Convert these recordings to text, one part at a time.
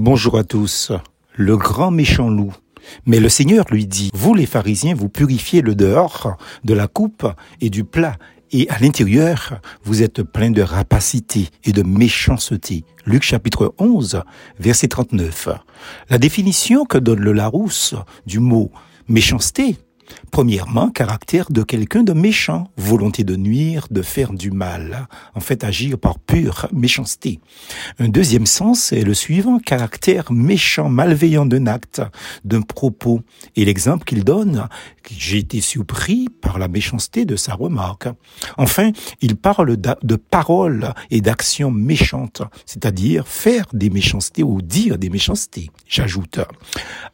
Bonjour à tous. Le grand méchant loup. Mais le Seigneur lui dit, vous les pharisiens, vous purifiez le dehors de la coupe et du plat, et à l'intérieur, vous êtes plein de rapacité et de méchanceté. Luc chapitre 11, verset 39. La définition que donne le Larousse du mot méchanceté Premièrement, caractère de quelqu'un de méchant, volonté de nuire, de faire du mal, en fait agir par pure méchanceté. Un deuxième sens est le suivant, caractère méchant, malveillant d'un acte, d'un propos. Et l'exemple qu'il donne, j'ai été surpris par la méchanceté de sa remarque. Enfin, il parle de paroles et d'actions méchantes, c'est-à-dire faire des méchancetés ou dire des méchancetés. J'ajoute,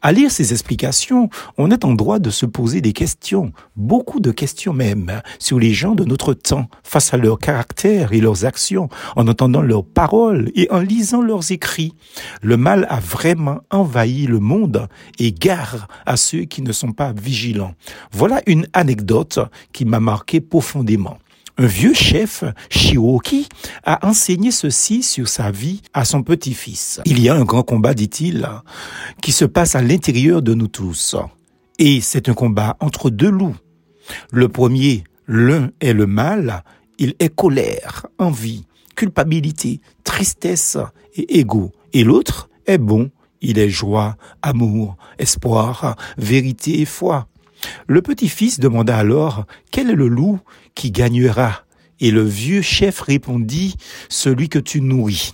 à lire ces explications, on est en droit de se poser des questions, beaucoup de questions même, sur les gens de notre temps, face à leur caractère et leurs actions, en entendant leurs paroles et en lisant leurs écrits. Le mal a vraiment envahi le monde et gare à ceux qui ne sont pas vigilants. Voilà une anecdote qui m'a marqué profondément. Un vieux chef, Shiroki, a enseigné ceci sur sa vie à son petit-fils. Il y a un grand combat, dit-il, qui se passe à l'intérieur de nous tous. Et c'est un combat entre deux loups. Le premier, l'un est le mal, il est colère, envie, culpabilité, tristesse et égo. Et l'autre est bon, il est joie, amour, espoir, vérité et foi. Le petit-fils demanda alors, quel est le loup qui gagnera? Et le vieux chef répondit, celui que tu nourris.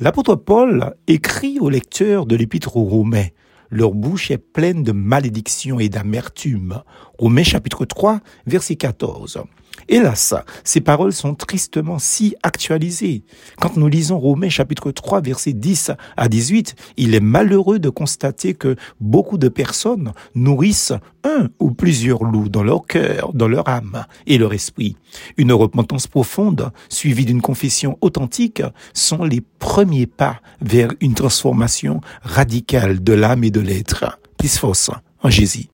L'apôtre Paul écrit au lecteur de l'épître aux Romains, leur bouche est pleine de malédiction et d'amertume. Romains chapitre 3, verset 14. Hélas, ces paroles sont tristement si actualisées. Quand nous lisons Romains chapitre 3 verset 10 à 18, il est malheureux de constater que beaucoup de personnes nourrissent un ou plusieurs loups dans leur cœur, dans leur âme et leur esprit. Une repentance profonde, suivie d'une confession authentique, sont les premiers pas vers une transformation radicale de l'âme et de l'être. Plus force en Jésus.